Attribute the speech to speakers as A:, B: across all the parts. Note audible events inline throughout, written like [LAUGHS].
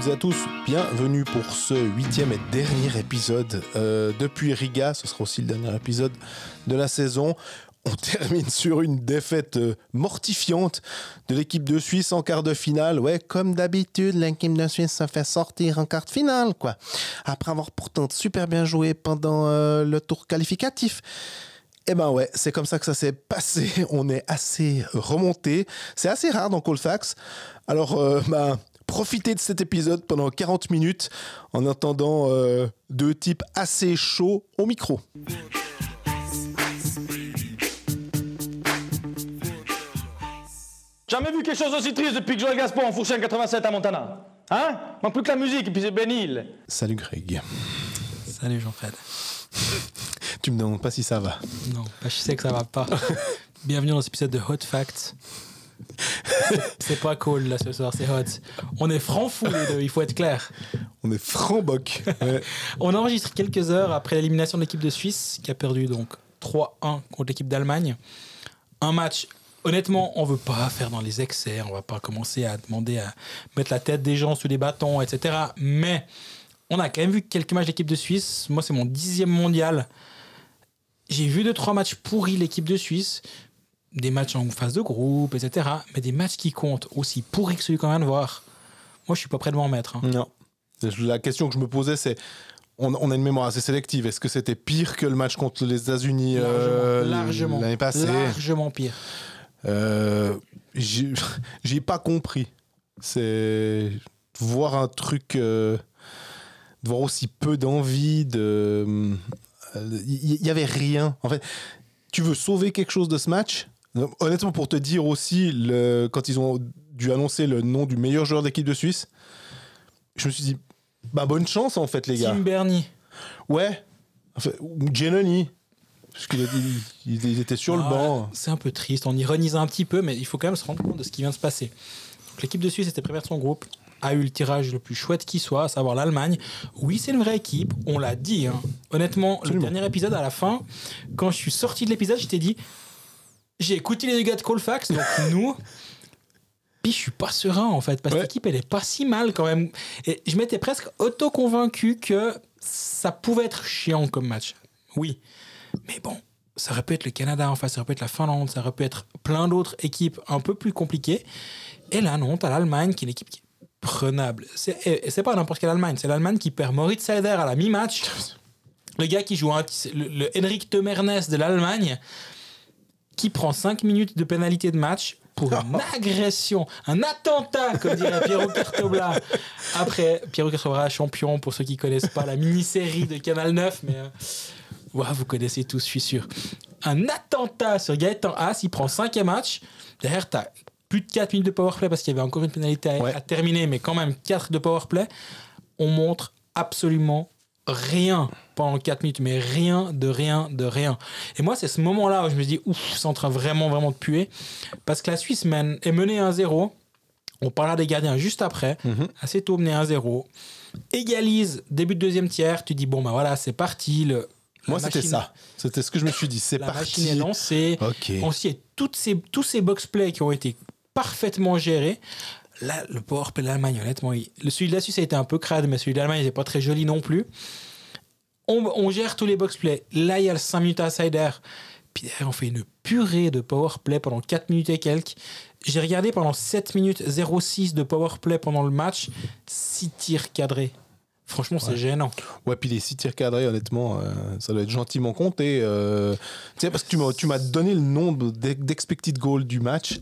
A: toutes à tous, bienvenue pour ce huitième et dernier épisode euh, depuis Riga. Ce sera aussi le dernier épisode de la saison. On [LAUGHS] termine sur une défaite euh, mortifiante de l'équipe de Suisse en quart de finale. Ouais, comme d'habitude, l'équipe de Suisse se fait sortir en quart de finale, quoi. Après avoir pourtant super bien joué pendant euh, le tour qualificatif. Eh ben ouais, c'est comme ça que ça s'est [LAUGHS] passé. On est assez remonté. C'est assez rare dans Colfax. Alors, euh, ben, profitez de cet épisode pendant 40 minutes en entendant euh, deux types assez chauds au micro.
B: Jamais vu quelque chose aussi triste depuis que Joël Gaspard en fourchette 87 à Montana. Hein? Manque plus que la musique et puis c'est Ben Hill.
A: Salut Greg.
C: Salut Jean-Fred.
A: Tu me demandes pas si ça va.
C: Non, bah, je sais que ça va pas. [LAUGHS] Bienvenue dans cet épisode de Hot Facts. [LAUGHS] C'est- pas cool là ce soir, c'est hot. On est francs fous les deux, il faut être clair.
A: On est franc-boc. Ouais. [LAUGHS]
C: On enregistre quelques heures après l'élimination de l'équipe de Suisse qui a perdu donc 3-1 contre l'équipe d'Allemagne. Un match, honnêtement, on veut pas faire dans les excès, on va pas commencer à demander à mettre la tête des gens sous des bâtons, etc. Mais on a quand même vu quelques matchs de l'équipe de Suisse. Moi, c'est mon dixième mondial. J'ai vu deux, trois matchs pourris l'équipe de Suisse. Des matchs en phase de groupe, etc. Mais des matchs qui comptent aussi pourris que celui qu'on vient de voir. Moi, je suis pas prêt de m'en mettre. hein.
A: Non. La question que je me posais, c'est on, on a une mémoire assez sélective. Est-ce que c'était pire que le match contre les États-Unis euh, l'année passée?
C: Largement pire.
A: Euh, [LAUGHS] J'ai pas compris. C'est voir un truc, euh, de voir aussi peu d'envie, de. Il y, avait rien. En fait, tu veux sauver quelque chose de ce match? Honnêtement, pour te dire aussi, le, quand ils ont dû annoncer le nom du meilleur joueur d'équipe de Suisse, je me suis dit, bah bonne chance en fait, les gars.
C: Tim Bernie.
A: Ouais. Enfin, Giannoni. Parce qu'il a dit- il, il était sur le
C: Ah,
A: banc.
C: C'est un peu triste, on ironise un petit peu, mais il faut quand même se rendre compte de ce qui vient de se passer. L'équipe de Suisse était première de son groupe, a eu le tirage le plus chouette qui soit, à savoir l'Allemagne. Oui, c'est une vraie équipe, on l'a dit. hein. Honnêtement,
A: Absolument.
C: le dernier épisode, à la fin, quand je suis sorti de l'épisode, je t'ai dit j'ai écouté les gars de Colfax, donc [LAUGHS] nous. Puis je suis pas serein en fait, parce que
A: Ouais.
C: l'équipe elle est pas si mal quand même. Et je m'étais presque auto-convaincu que ça pouvait être chiant comme match. Oui. Mais bon, ça aurait pu être le Canada en face, ça aurait pu être la Finlande, ça aurait pu être plein d'autres équipes un peu plus compliquées. Et là, non, t'as l'Allemagne qui est une équipe qui est prenable. C'est- Et et c'est pas n'importe quelle Allemagne, c'est l'Allemagne qui perd Moritz Seider à la mi-match. Le gars qui joue le, le Henrik Temernes de l'Allemagne, qui prend 5 minutes de pénalité de match pour une [LAUGHS] agression, un attentat, comme dirait Piero Cartobla. Après, Piero Cartobla, champion, pour ceux qui connaissent pas la mini-série de Canal 9, mais euh, vous connaissez tous, je suis sûr. Un attentat sur Gaëtan Haas, il prend 5 match. Derrière, tu as plus de 4 minutes de powerplay parce qu'il y avait encore une pénalité à,
A: Ouais.
C: à terminer, mais quand même 4 de powerplay. On montre absolument rien pendant 4 minutes, mais rien de rien de rien. Et moi, c'est ce moment-là où je me dis, ouf, c'est en train vraiment, vraiment de puer. Parce que la Suisse mène, est menée 1-0. On parlera des gardiens juste après. Assez tôt mené 1-0. Égalise, début de deuxième tiers. Tu dis, bon, bah voilà, c'est parti. Le, la
A: Moi, c'était ça. C'était ce que je me suis dit. C'est
C: La
A: parti.
C: machine est lancée. On s'y est toutes ces, tous ces box-plays qui ont été parfaitement gérés. Là, le powerplay de l'Allemagne, honnêtement, il- le celui de la Suisse a été un peu crade, mais celui de l'Allemagne, il n'est pas très joli non plus. On, on gère tous les box-plays. Là, il y a le 5 minutes à Sider. Puis derrière, on fait une purée de powerplay pendant 4 minutes et quelques. J'ai regardé pendant 7 minutes 06 de powerplay pendant le match. 6 tirs cadrés. Franchement, c'est gênant.
A: Ouais, puis les six tirs cadrés, honnêtement, euh, ça doit être gentiment compté. euh, tu sais, parce que tu m'as- donné le nombre d'ex- d'expected goals du match.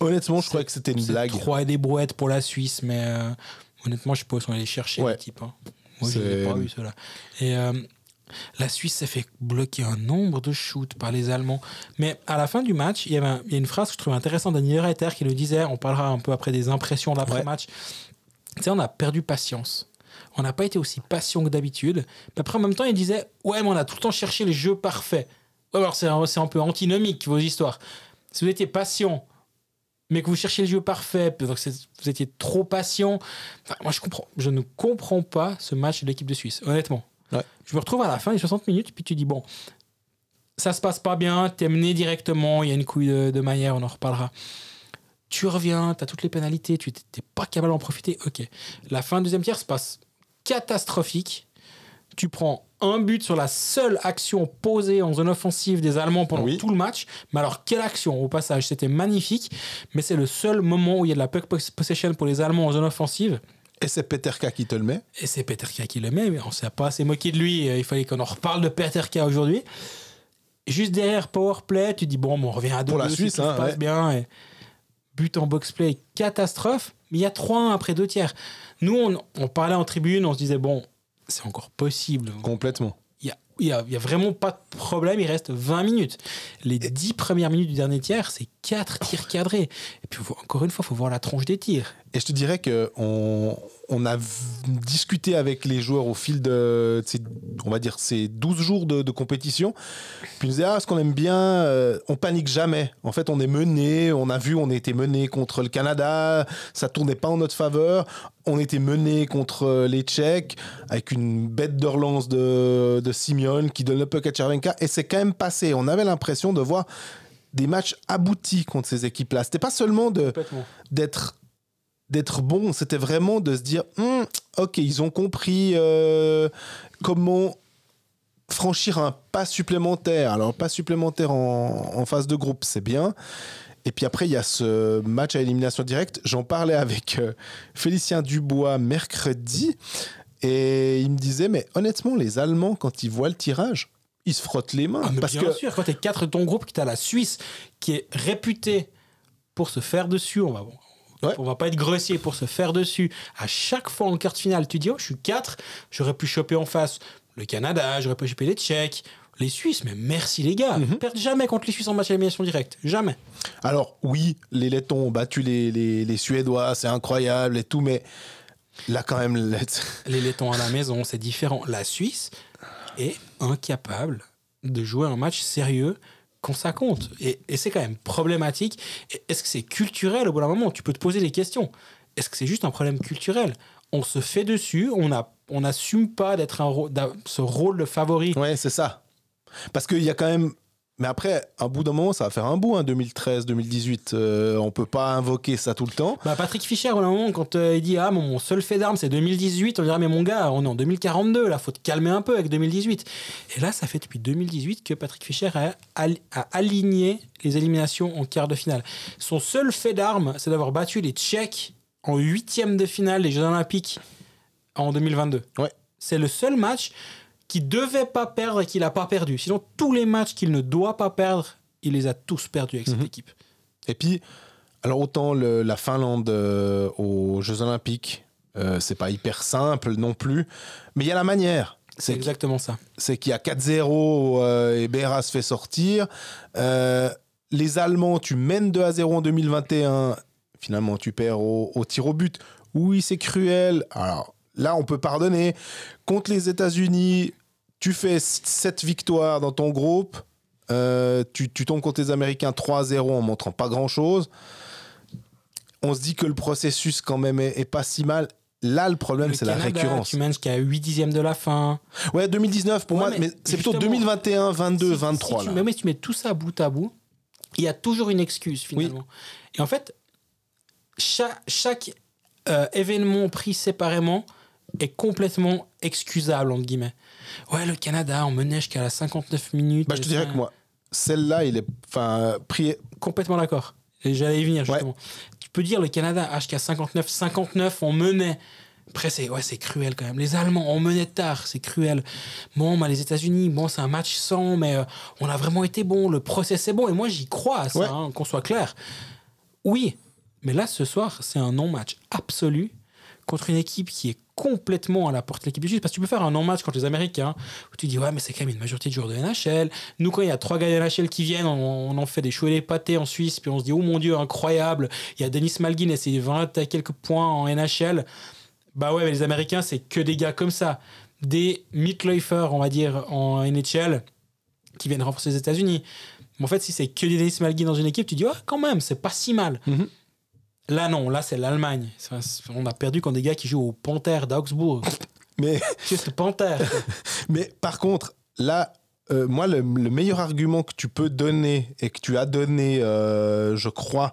A: Honnêtement, je croyais que c'était une blague.
C: 3 et des brouettes pour la Suisse, mais euh, honnêtement, je suppose qu'on allait chercher
A: Ouais.
C: l'équipe. Hein. Moi, je l'ai pas vu, cela. Et euh, la Suisse s'est fait bloquer un nombre de shoots par les Allemands. Mais à la fin du match, il y, avait un- il y a une phrase que je trouve intéressante d'Annie Reiter qui le disait, on parlera un peu après des impressions d'après-match. Tu sais, on a perdu patience. On n'a pas été aussi patient que d'habitude. Mais après, en même temps, il disait, ouais, mais on a tout le temps cherché les jeux parfaits. Ouais, alors c'est un, c'est un peu antinomique, vos histoires. Si vous étiez patient, mais que vous cherchiez le jeu parfait, c'est- vous étiez trop patient. Enfin, moi, je comprends. Je ne comprends pas ce match de l'équipe de Suisse, honnêtement.
A: Ouais.
C: Je me retrouve à la fin des 60 minutes, puis tu dis, bon, ça se passe pas bien, t'es mené directement, il y a une couille de, de Maillère, on en reparlera. Tu reviens, tu as toutes les pénalités, tu n'es pas capable d'en profiter. Ok. La fin du deuxième tiers se passe catastrophique. Tu prends un but sur la seule action posée en zone offensive des Allemands pendant
A: Oui.
C: tout le match. Mais alors, quelle action au passage C'était magnifique. Mais c'est le seul moment où il y a de la puck possession pour les Allemands en zone offensive.
A: Et c'est Peterka qui te le met.
C: Et c'est Peterka qui le met, mais on s'est pas assez moqué de lui. Il fallait qu'on en reparle de Peterka aujourd'hui. Juste derrière Powerplay, tu dis bon, on revient à deux
A: Pour la
C: si
A: Suisse,
C: se
A: hein,
C: passe
A: ouais.
C: bien. Et but en box-play, catastrophe. Mais il y a 3-1 après deux tiers. Nous, on, on parlait en tribune, on se disait bon, c'est encore possible.
A: Complètement.
C: Il y a, il y a- vraiment pas de problème, il reste 20 minutes. Les 10 premières minutes du dernier tiers, c'est 4 tirs cadrés. Et puis, faut- encore une fois, il faut voir la tronche des tirs.
A: Et je te dirais que on, on a discuté avec les joueurs au fil de, ces, on va dire, ces 12 jours de, de compétition. Puis ils nous disaient, ah, ce qu'on aime bien, euh, on panique jamais. En fait, on est mené, on a vu, on a été mené contre le Canada, ça tournait pas en notre faveur. On était mené contre euh, les Tchèques avec une bête de relance de, de Simeon qui donne le puck à Chervenka. Et c'est quand même passé. On avait l'impression de voir des matchs aboutis contre ces équipes-là. C'était pas seulement d'être d'être bon, c'était vraiment de se dire Hum, ok, ils ont compris euh, comment franchir un pas supplémentaire. Alors, pas supplémentaire en, en phase de groupe, c'est bien. Et puis après, il y a ce match à élimination directe. J'en parlais avec euh, Félicien Dubois mercredi. Et il me disait, mais honnêtement, les Allemands, quand ils voient le tirage, ils se frottent les mains.
C: Ah,
A: parce
C: bien
A: que
C: sûr, quand t'es 4 de ton groupe, que t'as la Suisse qui est réputée pour se faire dessus, on va,
A: Ouais.
C: on va pas être grossier, pour se faire dessus. À chaque fois en quart de finale, tu dis, oh, je suis 4, j'aurais pu choper en face le Canada, j'aurais pu choper les Tchèques, les Suisses, mais merci les gars.
A: Mhm.
C: Perdent jamais contre les Suisses en match à élimination directe. Jamais.
A: Alors oui, les Lettons ont battu les, les, les Suédois, c'est incroyable et tout, mais là quand même, les- [LAUGHS]
C: Les Lettons à la maison, c'est différent. La Suisse est incapable de jouer un match sérieux quand ça compte. Et, c'est quand même problématique. Est-ce que c'est culturel au bout d'un moment? Tu peux te poser des questions. Est-ce que c'est juste un problème culturel? On se fait dessus, on on n'assume pas d'être ce rôle de favori.
A: ouais, c'est ça. Parce qu'il y a quand même, mais après, à bout d'un moment, ça va faire un bout, hein, 2013, 2018. euh, on peut pas invoquer ça tout le temps.
C: Bah, Patrick Fischer, au moment, quand euh, il dit Ah, mon, mon seul fait d'armes, c'est 2018, on dirait Mais mon gars, on est en 2042, là, faut te calmer un peu avec 2018. Et là, ça fait depuis 2018 que Patrick Fischer a, al- a aligné les éliminations en quart de finale. Son seul fait d'armes, c'est d'avoir battu les Tchèques en huitième de finale des Jeux Olympiques en 2022.
A: Ouais.
C: C'est le seul match qu'il devait pas perdre et qu'il n'a pas perdu. Sinon, tous les matchs qu'il ne doit pas perdre, il les a tous perdus avec cette
A: Mhm.
C: équipe.
A: Et puis, alors autant le- la Finlande euh, aux Jeux Olympiques, euh, c'est pas hyper simple non plus, mais il y a la manière.
C: C'est exactement ça.
A: c'est qu'il y a 4-0 euh, et Berra se fait sortir. Euh, les Allemands, tu mènes 2 à 0 en 2021. Finalement, tu perds au, au tir au but. Oui, c'est cruel. Alors là, on peut pardonner. Contre les États-Unis, tu fais 7 victoires dans ton groupe. Euh, tu, tu tombes contre les Américains 3 à 0 en montrant pas grand-chose. On se dit que le processus, quand même, est, est pas si mal. Là, le problème, c'est la récurrence.
C: Tu mènes jusqu'à 8 dixièmes de la fin.
A: Ouais, 2019 pour
C: Ouais,
A: moi,
C: mais
A: mais c'est plutôt
C: justement,
A: 2021, 22,
C: Si-
A: 23
C: si tu,
A: là.
C: mais, mais tu mets tout ça bout à bout, il y a toujours une excuse finalement. Et en fait, chaque, chaque euh, événement pris séparément est complètement excusable, entre guillemets. Ouais, le Canada, on menait jusqu'à la 59 minutes.
A: Bah, je te dirais
C: ça-
A: que moi, celle-là, il est enfin pris.
C: Complètement d'accord. Et j'allais y venir
A: Ouais.
C: justement. Tu peux dire le Canada, HK 59, 59, on menait. Après, c'est ouais, c'est cruel quand même. Les Allemands, on menait tard, c'est cruel. Bon, bah, les États-Unis, bon, c'est un match sans, mais euh, on a vraiment été bon. Le process est bon. Et moi, j'y crois à ça,
A: Ouais.
C: hein, qu'on soit clair. Oui, mais là, ce soir, c'est un non-match absolu contre une équipe qui est complètement à la portée de l'équipe du Sud. Parce que tu peux faire un non-match contre les Américains, où tu dis, ouais, mais c'est quand même une majorité de joueurs de NHL. Nous, quand il y a trois gars de NHL qui viennent, on, en fait des choux et des pâtés en Suisse, puis on se dit, oh mon Dieu, incroyable. Il y a Denis Malgin et ses 20 à quelques points en NHL. Bah ouais, mais les Américains, c'est que des gars comme ça. Des Mitläufer, on va dire, en NHL, qui viennent renforcer les États-Unis. Mais en fait, si c'est que des Denis Malgin dans une équipe, tu dis, oh, quand même, c'est pas si mal.
A: Mhm.
C: Là, non, là, c'est l'Allemagne. On a perdu contre des gars qui jouent au Panthère d'Augsbourg. [LAUGHS]
A: Mais,
C: Juste Panthère. [LAUGHS]
A: mais par contre, là, euh, moi, le, le meilleur argument que tu peux donner et que tu as donné, euh, je crois,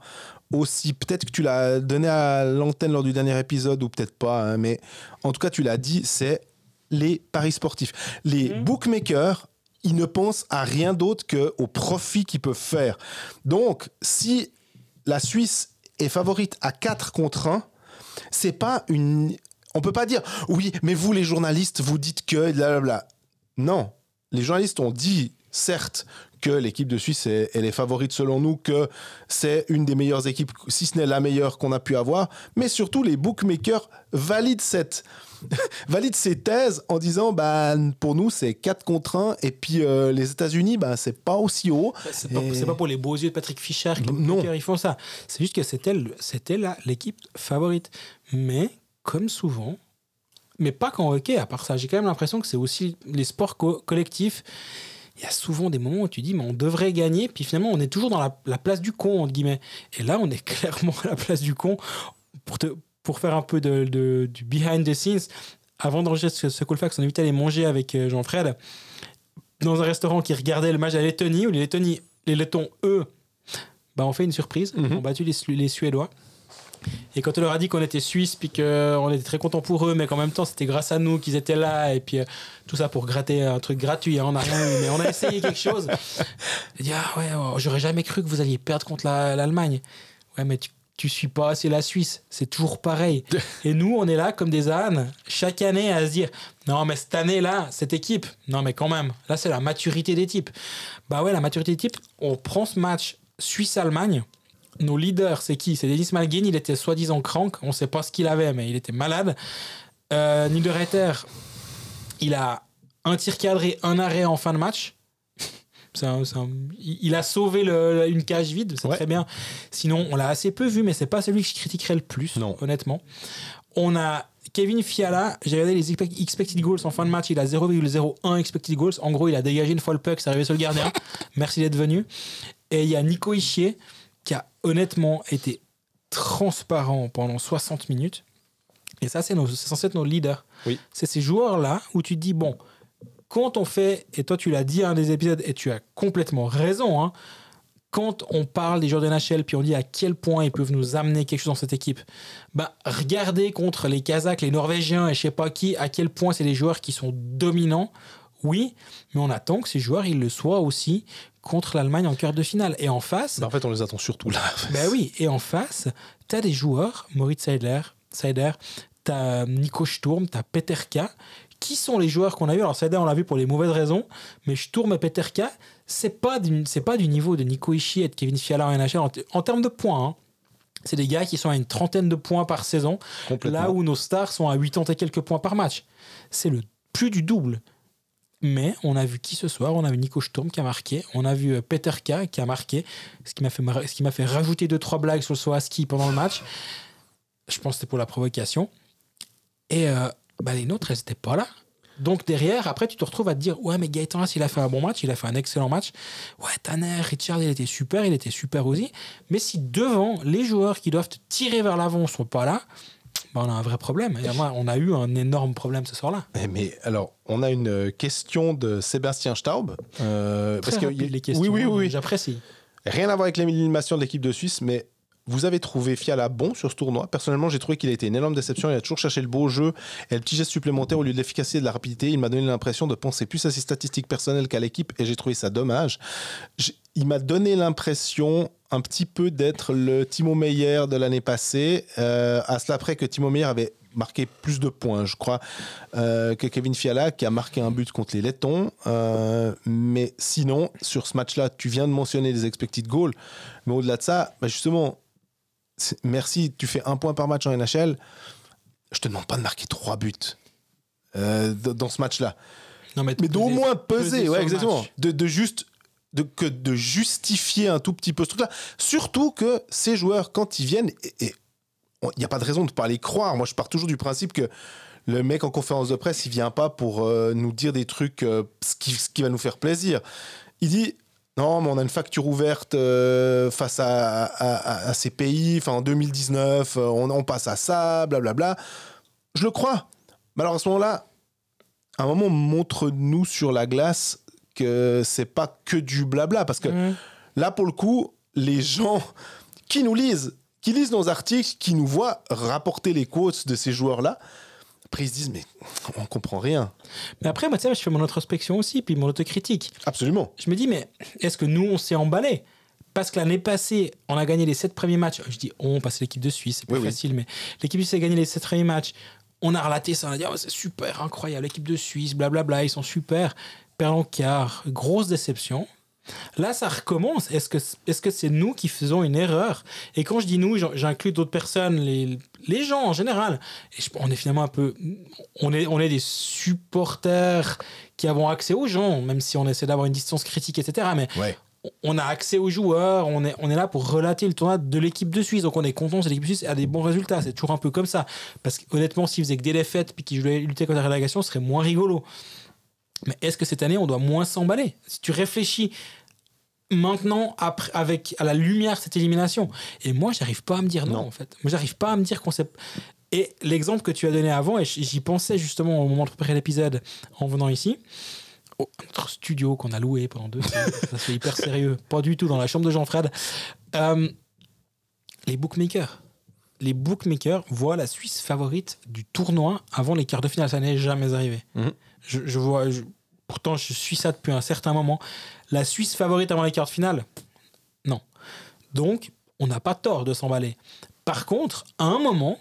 A: aussi, peut-être que tu l'as donné à l'antenne lors du dernier épisode ou peut-être pas, hein, mais en tout cas, tu l'as dit, c'est les paris sportifs. Les bookmakers, ils ne pensent à rien d'autre qu'au profit qu'ils peuvent faire. Donc, si la Suisse est favorite à 4 contre 1, c'est pas une. On peut pas dire, oui, mais vous, les journalistes, vous dites que. Blablabla. Non. Les journalistes ont dit, certes, que l'équipe de Suisse est, elle est favorite selon nous, que c'est une des meilleures équipes, si ce n'est la meilleure qu'on a pu avoir, mais surtout les bookmakers valident cette [LAUGHS] valident ces thèses en disant bah pour nous c'est 4 contre 1 et puis euh, les États-Unis bah c'est pas aussi haut.
C: C'est pas,
A: Et-
C: c'est pas pour les beaux yeux de Patrick Fischer les
A: Non.
C: ils font ça. C'est juste que c'était l'équipe favorite. Mais comme souvent, mais pas qu'en hockey, à part ça, j'ai quand même l'impression que c'est aussi les sports co- collectifs. Il y a souvent des moments où tu dis, mais on devrait gagner, puis finalement, on est toujours dans la, la place du con, entre guillemets. Et là, on est [LAUGHS] clairement à la place du con. Pour, te, pour faire un peu de, de- du behind the scenes, avant d'enregistrer ce, ce Cool Fax, on invitait à aller manger avec euh, Jean-Fred dans un restaurant qui regardait le match à Lettonie, où les Lettonies, les Lettons, eux, bah, ont fait une surprise. Ils ont battu les, Su- les Suédois. Et quand on leur a dit qu'on était suisse, puis qu'on était très content pour eux, mais qu'en même temps c'était grâce à nous qu'ils étaient là, et puis euh, tout ça pour gratter un truc gratuit, hein, on n'a rien eu, mais on a essayé quelque chose. [LAUGHS] J'ai dit, ah ouais, oh, j'aurais jamais cru que vous alliez perdre contre la- l'Allemagne. Ouais, mais tu, tu suis pas assez la Suisse, c'est toujours pareil. [LAUGHS] Et nous, on est là comme des ânes, chaque année à se dire, non, mais cette année-là, cette équipe, non, mais quand même, là c'est la maturité des types. Bah ouais, la maturité des types, on prend ce match Suisse-Allemagne. Nos leaders, c'est qui? C'est Denis Malguin, il était soi-disant crank, on sait pas ce qu'il avait, mais il était malade. Euh, Niederreiter, il a un tir cadré, un arrêt en fin de match. Un- un- il a sauvé le- une cage vide, c'est
A: Ouais.
C: très bien. Sinon, on l'a assez peu vu, mais c'est pas celui que je critiquerais le plus,
A: Non.
C: honnêtement. On a Kevin Fiala, j'ai regardé les expect- expected goals en fin de match, il a 0,01 expected goals. En gros, il a dégagé une fois le puck, c'est arrivé sur le gardien. [LAUGHS] Merci d'être venu. Et il y a Nico Ischier qui a honnêtement été transparent pendant 60 minutes. Et ça, c'est censé être nos leaders.
A: Oui.
C: C'est ces joueurs-là où tu te dis, bon, quand on fait, et toi tu l'as dit à un des épisodes, et tu as complètement raison, hein, quand on parle des joueurs de NHL, puis on dit à quel point ils peuvent nous amener quelque chose dans cette équipe, bah, regardez contre les Kazakhs, les Norvégiens et je sais pas qui, à quel point c'est des joueurs qui sont dominants, oui, mais on attend que ces joueurs, ils le soient aussi contre l'Allemagne en quart de finale. Et en face,
A: Bah, en fait, on les attend surtout là. [LAUGHS]
C: ben oui, et en face, tu as des joueurs, Moritz Seidler, Seider, tu as Nico Sturm, tu as Peterka, qui sont les joueurs qu'on a eu. Alors Seider, on l'a vu pour les mauvaises raisons, mais Sturm et Peterka, c'est pas, du- c'est pas du niveau de Nico Ishii et de Kevin Fiala en NHL en, en termes de points. hein. C'est des gars qui sont à une trentaine de points par saison, là où nos stars sont à 80 et quelques points par match. C'est le plus du double. Mais on a vu qui ce soir? On a vu Nico Sturm qui a marqué. On a vu euh, Peterka qui a marqué. Ce qui m'a fait, ce qui m'a fait rajouter deux trois blagues sur le Soaski pendant le match. Je pense que c'était pour la provocation. Et euh, bah, les nôtres, elles n'étaient pas là. Donc derrière, après, tu te retrouves à te dire Ouais, mais Gaëtan, il a fait un bon match, il a fait un excellent match. Ouais, Tanner, Richard, il était super, il était super aussi. Mais si devant, les joueurs qui doivent te tirer vers l'avant sont pas là, bah, on a un vrai problème. Et moi, on a eu un énorme problème ce soir-là.
A: Eh, Mais alors, on a une question de Sébastien Staub. euh, parce que
C: les questions.
A: Oui, oui, oui.
C: J'apprécie.
A: Rien à voir avec l'élimination de l'équipe de Suisse, mais vous avez trouvé Fiala bon sur ce tournoi. Personnellement, j'ai trouvé qu'il a été une énorme déception. Il a toujours cherché le beau jeu et le petit geste supplémentaire au lieu de l'efficacité et de la rapidité. Il m'a donné l'impression de penser plus à ses statistiques personnelles qu'à l'équipe et j'ai trouvé ça dommage. Il m'a donné l'impression un petit peu d'être le Timo Meyer de l'année passée. Euh, à cela près que Timo Meyer avait marqué plus de points, je crois, euh, que Kevin Fiala, qui a marqué un but contre les Lettons. Euh, mais sinon, sur ce match-là, tu viens de mentionner les expected goals. Mais au-delà de ça, bah justement, merci, tu fais un point par match en NHL. Je te demande pas de marquer trois buts euh, dans ce match-là.
C: Non, mais,
A: Mais d'au moins
C: peser
A: ouais, exactement. De, de juste. De, que de justifier un tout petit peu ce truc-là. Surtout que ces joueurs, quand ils viennent, et- et il n'y a pas de raison de ne pas les croire. Moi, je pars toujours du principe que le mec en conférence de presse, il vient pas pour euh, nous dire des trucs, euh, ce, qui, ce qui va nous faire plaisir. Il dit non, mais on a une facture ouverte euh, face à, à- à- à ces pays. Enfin, en 2019, euh, on, on passe à ça, blablabla. Je le crois. Mais alors à ce moment-là, à un moment, montre-nous sur la glace que c'est pas que du blabla. Parce que
C: Mhm.
A: là, pour le coup, les gens qui nous lisent, qui lisent nos articles, qui nous voient rapporter les quotes de ces joueurs-là, après ils se disent, mais on comprend rien.
C: Mais après, moi, tu sais, je fais mon introspection aussi, puis mon autocritique.
A: Absolument.
C: Je me dis, mais est-ce que nous, on s'est emballé Parce que l'année passée, on a gagné les sept premiers matchs. Je dis on, parce que l'équipe de Suisse, c'est plus
A: Oui, oui.
C: facile, mais l'équipe de Suisse a gagné les sept premiers matchs. On a relaté ça, on a dit, oh, c'est super, incroyable, l'équipe de Suisse, blablabla, ils sont super. Perd en quart, grosse déception. Là, ça recommence. Est-ce que est-ce que c'est nous qui faisons une erreur? Et quand je dis nous, j'inclus d'autres personnes, les, les gens en général. Et je- on est finalement un peu, on est on est des supporters qui avons accès aux gens, même si on essaie d'avoir une distance critique, etc. Mais
A: Ouais.
C: on a accès aux joueurs, on est, on est là pour relater le tournoi de l'équipe de Suisse. Donc on est content si l'équipe de Suisse a des bons résultats. C'est toujours un peu comme ça. Parce qu'honnêtement, s'ils faisaient que des défaites puis qu'ils voulaient lutter contre la relégation, ce serait moins rigolo. Mais est-ce que cette année, on doit moins s'emballer? Si tu réfléchis maintenant, après, avec, à la lumière cette élimination, et moi, j'arrive pas à me dire non,
A: Non.
C: en fait. Moi, j'arrive pas à me dire qu'on s'est. Et l'exemple que tu as donné avant, et j'y pensais justement au moment de préparer l'épisode en venant ici, au- notre studio qu'on a loué pendant deux semaines, [LAUGHS] ça c'est hyper sérieux, pas du tout dans la chambre de Jean-Fred. Euh, les bookmakers. Les bookmakers voient la Suisse favorite du tournoi avant les quarts de finale. Ça n'est jamais arrivé.
A: Mhm.
C: Je, je vois, je- pourtant, je suis ça depuis un certain moment. La Suisse favorite avant les quarts de finale Non. Donc, on n'a pas tort de s'emballer. Par contre, à un moment,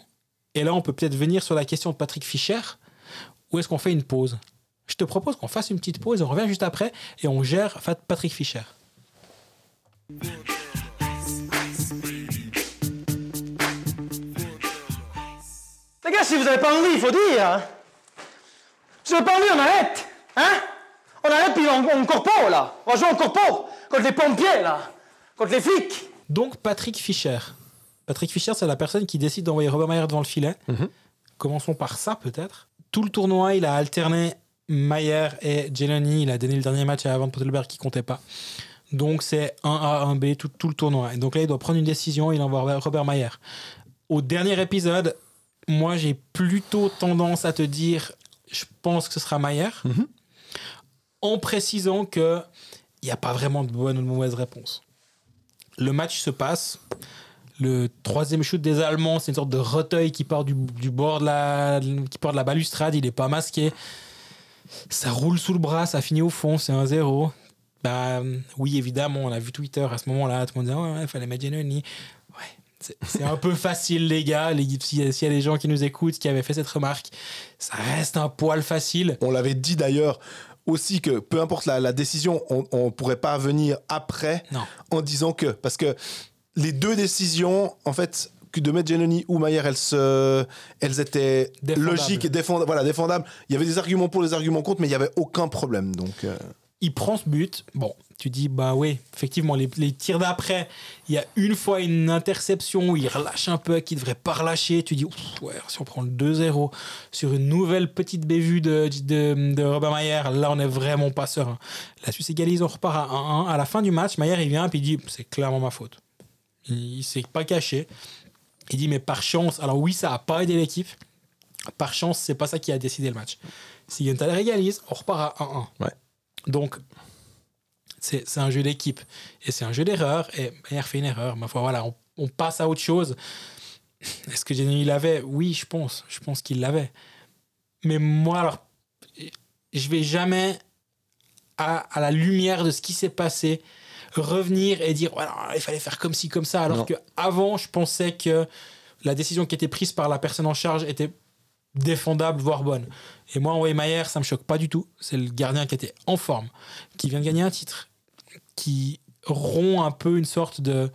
C: et là, on peut peut-être venir sur la question de Patrick Fischer, où est-ce qu'on fait une pause? Je te propose qu'on fasse une petite pause, on revient juste après et on gère Patrick Fischer.
B: Les gars, si vous avez pas envie, il faut dire. hein. Vous pas envie, on arrête. Hein On arrête puis on, on corpo, là. On va jouer en corpo. Contre les pompiers, là. Contre les flics.
C: Donc, Patrick Fischer. Patrick Fischer, c'est la personne qui décide d'envoyer Robert Mayer devant le filet. Commençons par ça, peut-être. Tout le tournoi, il a alterné Mayer et Geloni. Il a donné le dernier match à Van Pottelberg qui comptait pas. Donc, c'est 1A, 1B, tout, tout le tournoi. Et donc là, il doit prendre une décision. Il envoie Robert Mayer. Au dernier épisode, moi, j'ai plutôt tendance à te dire, je pense que ce sera Mayer. En précisant que il n'y a pas vraiment de bonne ou de mauvaise réponse. Le match se passe. Le troisième shoot des Allemands, c'est une sorte de reteuil qui part du, bord de la, qui part de la balustrade. Il n'est pas masqué. Ça roule sous le bras, ça finit au fond, c'est un 0 Bah, oui, évidemment, on a vu Twitter à ce moment-là. Tout le monde disait, ouais, ouais, fallait mettre. Ouais, c'est- un peu [LAUGHS] facile, les gars. S'il y a des gens qui nous écoutent, qui avaient fait cette remarque, ça reste un poil facile.
A: On l'avait dit d'ailleurs aussi que peu importe la, la décision, on ne pourrait pas venir après
C: Non.
A: en disant que. Parce que les deux décisions, en fait, que de mettre Giannoni ou Mayer, elles, se, elles étaient logiques et défendables. Voilà, défendables. Il y avait des arguments pour, des arguments contre, mais il n'y avait aucun problème. Donc, euh,
C: il prend ce but. Bon, tu dis, bah oui, effectivement, les, les tirs d'après, il y a une fois une interception où il relâche un peu, qu'il devrait pas relâcher. Tu dis, Ouf, ouais, si on prend le 2-0 sur une nouvelle petite bévue de, de, de Robert Mayer, là, on est vraiment pas serein. La Suisse égalise, on repart à 1-1. À la fin du match, Mayer, il vient et il dit, c'est clairement ma faute. Il, il s'est pas caché. Il dit, mais par chance, alors oui, ça a pas aidé l'équipe. Par chance, c'est pas ça qui a décidé le match. Si Yenthaler égalise, on repart à 1-1.
A: Ouais.
C: Donc, c'est un jeu d'équipe. Et c'est un jeu d'erreur. Et Mayer fait une erreur. Ma foi, voilà, on, on passe à autre chose. Est-ce que Giannini l'avait? Oui, je pense. Je pense qu'il l'avait. Mais moi, alors, je vais jamais, à, à la lumière de ce qui s'est passé, revenir et dire voilà, il fallait faire comme ci, comme ça. Alors
A: Non.
C: que avant, je pensais que la décision qui était prise par la personne en charge était défendable, voire bonne. Et moi, envoyer Mayer, ça me choque pas du tout. C'est le gardien qui était en forme, qui vient de gagner un titre, qui rompt un peu une sorte de,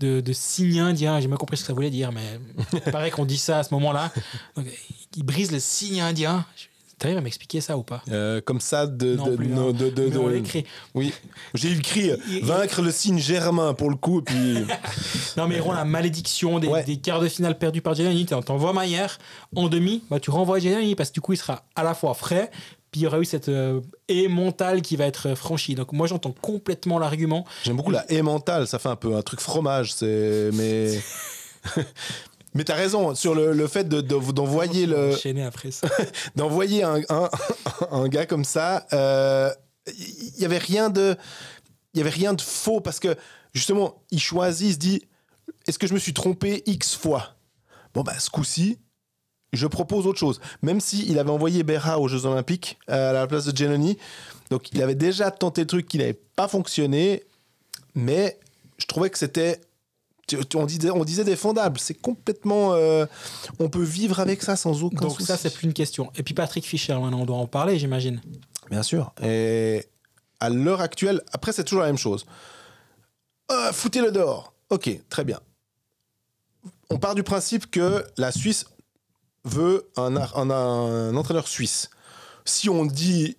C: de, de signe indien. J'ai mal compris ce que ça voulait dire, mais il paraît qu'on dit ça à ce moment-là. Il brise le signe indien. T'arrives à m'expliquer ça ou pas?
A: Euh, comme ça, de.
C: Non
A: de,
C: plus,
A: no-
C: hein.
A: de- de- de-. Oui, j'ai euh, [LAUGHS]
C: Il- il-
A: vaincre le signe germain pour le coup, et puis. [LAUGHS]
C: Non, mais ils la malédiction des,
A: Ouais.
C: des quarts de finale perdus par Giannini. T'en- T'envoies Maillard en demi, bah, tu renvoies Giannini parce que du coup, il sera à la fois frais, puis il y aura eu cette euh, haie mentale qui va être euh, franchie. Donc, moi, j'entends complètement l'argument.
A: J'aime beaucoup la haie mentale, ça fait un peu un truc fromage, c'est. Mais. [LAUGHS] Mais t'as raison sur le, le fait de- de- d'envoyer le
C: Enchaîner après ça. [LAUGHS]
A: d'envoyer un, un, [LAUGHS] un gars comme ça. euh, il y avait rien de, il y avait rien de faux parce que justement, il choisit, il se dit, est-ce que je me suis trompé x fois? Bon bah ce coup-ci, je propose autre chose. Même si il avait envoyé Berra aux Jeux Olympiques euh, à la place de Giannoni, donc il avait déjà tenté le truc qui n'avait pas fonctionné, mais je trouvais que c'était on disait, on disait défendable. C'est complètement. euh, on peut vivre avec ça sans aucun
C: Donc
A: souci.
C: ça, c'est plus une question. Et puis Patrick Fischer, maintenant, on doit en parler, j'imagine.
A: Bien sûr. Et à l'heure actuelle, après, c'est toujours la même chose. Euh, Foutez-le dehors. Ok, très bien. On part du principe que la Suisse veut un, un- un entraîneur suisse. Si on dit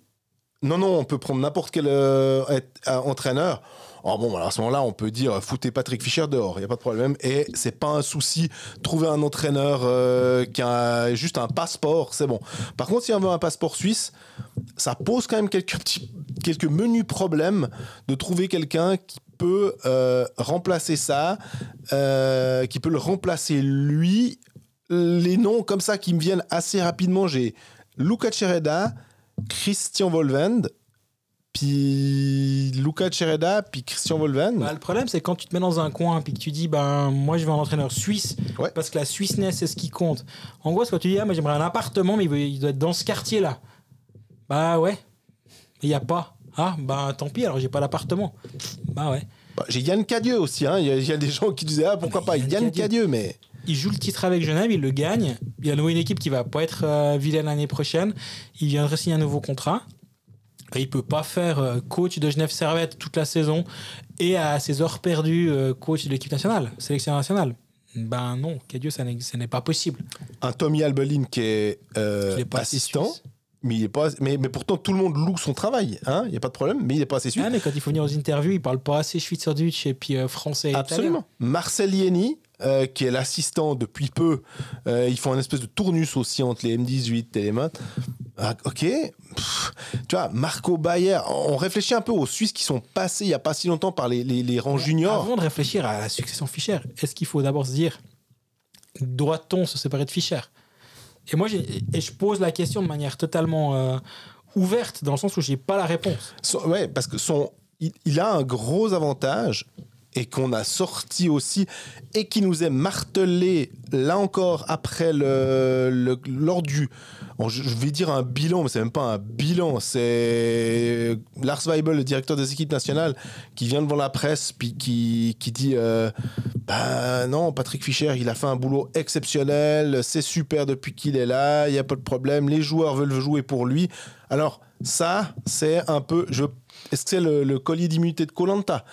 A: non, non, on peut prendre n'importe quel euh, être- euh, entraîneur. Alors bon, alors à ce moment-là, on peut dire foutez Patrick Fischer dehors, il n'y a pas de problème. Et c'est pas un souci, trouver un entraîneur euh, qui a juste un passeport, c'est bon. Par contre, si on veut un passeport suisse, ça pose quand même quelques petits, quelques menus problèmes de trouver quelqu'un qui peut euh, remplacer ça, euh, qui peut le remplacer lui. Les noms comme ça qui me viennent assez rapidement, j'ai Luca Cereda, Christian Volvend, puis Luca Cereda, puis Christian Volvend.
C: Bah, le problème, c'est quand tu te mets dans un coin puis que tu dis, ben, moi, je veux un entraîneur suisse
A: Ouais.
C: parce que la Suisseness, c'est ce qui compte. En gros, c'est quand tu dis, ah, moi, j'aimerais un appartement, mais il, doit être dans ce quartier-là. Bah ouais. Il n'y a pas. Ah, bah tant pis, alors j'ai pas d'appartement. Bah ouais.
A: Bah, j'ai Yann Cadieux aussi, hein. il y, y a des gens qui disaient ah, pourquoi
C: Mais
A: pas
C: Yann
A: Yann
C: Cadieux.
A: Cadieux, mais
C: Il joue le titre avec Genève, il le gagne. Il a nouveau une équipe qui va pas être euh, vilaine l'année prochaine. Il viendrait signer un nouveau contrat. Il peut pas faire euh, coach de Genève Servette toute la saison et à ses heures perdues euh, coach de l'équipe nationale, sélection nationale. Ben non, Cadieux, ça n'est pas possible.
A: un Tommy Albelin qui est euh,
C: est
A: assistant.
C: suisse.
A: Mais, il est pas, mais, mais pourtant, tout le monde loue son travail. hein, Il n'y a pas de problème, mais il n'est pas assez suisse.
C: Ah, mais quand il faut venir aux interviews, il parle pas assez Schweizerdeutsch et puis euh, français et
A: Absolument. Marcel Ieni, euh, qui est l'assistant depuis peu, ils font un espèce de tournus aussi entre les M18 et les maths. Ah, ok. Pff, tu vois, Marco Bayer, on réfléchit un peu aux Suisses qui sont passés il n'y a pas si longtemps par les, les, les rangs juniors.
C: Avant de réfléchir à la succession Fischer, est-ce qu'il faut d'abord se dire doit-on se séparer de Fischer? Et moi, et je pose la question de manière totalement euh, ouverte, dans le sens où j'ai pas la réponse.
A: Son- ouais, parce que son, il, il a un gros avantage et qu'on a sorti aussi et qui nous est martelé là encore après le, lors du je, vais dire un bilan mais c'est même pas un bilan c'est Lars Weibel le directeur des équipes nationales qui vient devant la presse puis qui, qui dit euh, bah non Patrick Fischer il a fait un boulot exceptionnel c'est super depuis qu'il est là il y a pas de problème les joueurs veulent jouer pour lui. Alors ça c'est un peu est-ce que c'est le, le collier d'immunité de Colanta?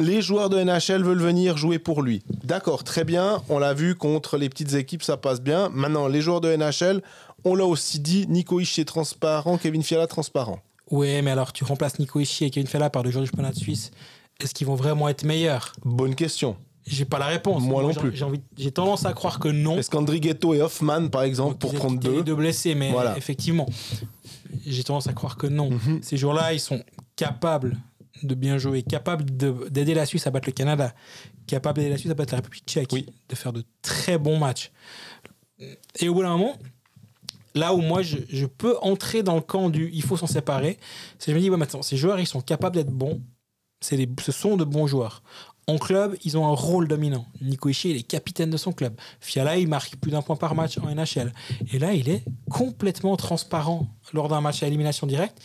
A: Les joueurs de NHL veulent venir jouer pour lui. D'accord, très bien. On l'a vu contre les petites équipes, ça passe bien. Maintenant, les joueurs de NHL, on l'a aussi dit, Nico Hischier transparent, Kevin Fiala transparent.
C: Ouais, mais alors tu remplaces Nico Ishii et Kevin Fella par deux joueurs du championnat de Suisse. Est-ce qu'ils vont vraiment être meilleurs?
A: Bonne question.
C: J'ai pas la réponse.
A: Moi non plus.
C: J'ai tendance à croire que non.
A: Est-ce qu'Andrighetto et Hoffman, par exemple, pour prendre deux
C: deux blessés, mais
A: Voilà.
C: effectivement, j'ai tendance à croire que non.
A: Mhm.
C: Ces joueurs-là, ils sont capables de bien jouer, capables de- d'aider la Suisse à battre le Canada, capables d'aider la Suisse à battre la République tchèque,
A: Oui.
C: de faire de très bons matchs. Et au bout d'un moment, là où moi je, je peux entrer dans le camp du il faut s'en séparer, c'est que je me dis, ouais, maintenant, ces joueurs, ils sont capables d'être bons, des- ce sont de bons joueurs. En club, ils ont un rôle dominant. Nico Ishii, il est capitaine de son club. Fiala, il marque plus d'un point par match en NHL. Et là, il est complètement transparent lors d'un match à élimination directe.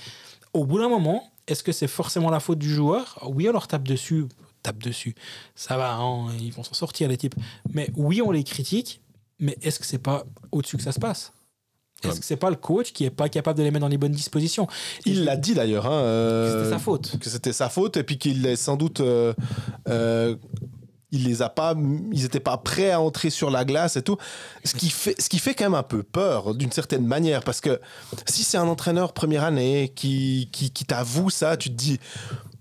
C: Au bout d'un moment, est-ce que c'est forcément la faute du joueur? Oui, on leur tape dessus. Tape dessus. Ça va, hein, ils vont s'en sortir, les types. Mais oui, on les critique. Mais est-ce que c'est pas au-dessus que ça se passe? Est-ce que c'est pas le coach qui est pas capable de les mettre dans les bonnes dispositions?
A: Il l'a dit d'ailleurs. hein,
C: que
A: euh,
C: C'était sa faute.
A: Que c'était sa faute et puis qu'il est sans doute. euh, euh, il les a pas, ils étaient pas prêts à entrer sur la glace et tout. Ce qui fait, ce qui fait quand même un peu peur d'une certaine manière parce que si c'est un entraîneur première année qui, qui, qui t'avoue ça, tu te dis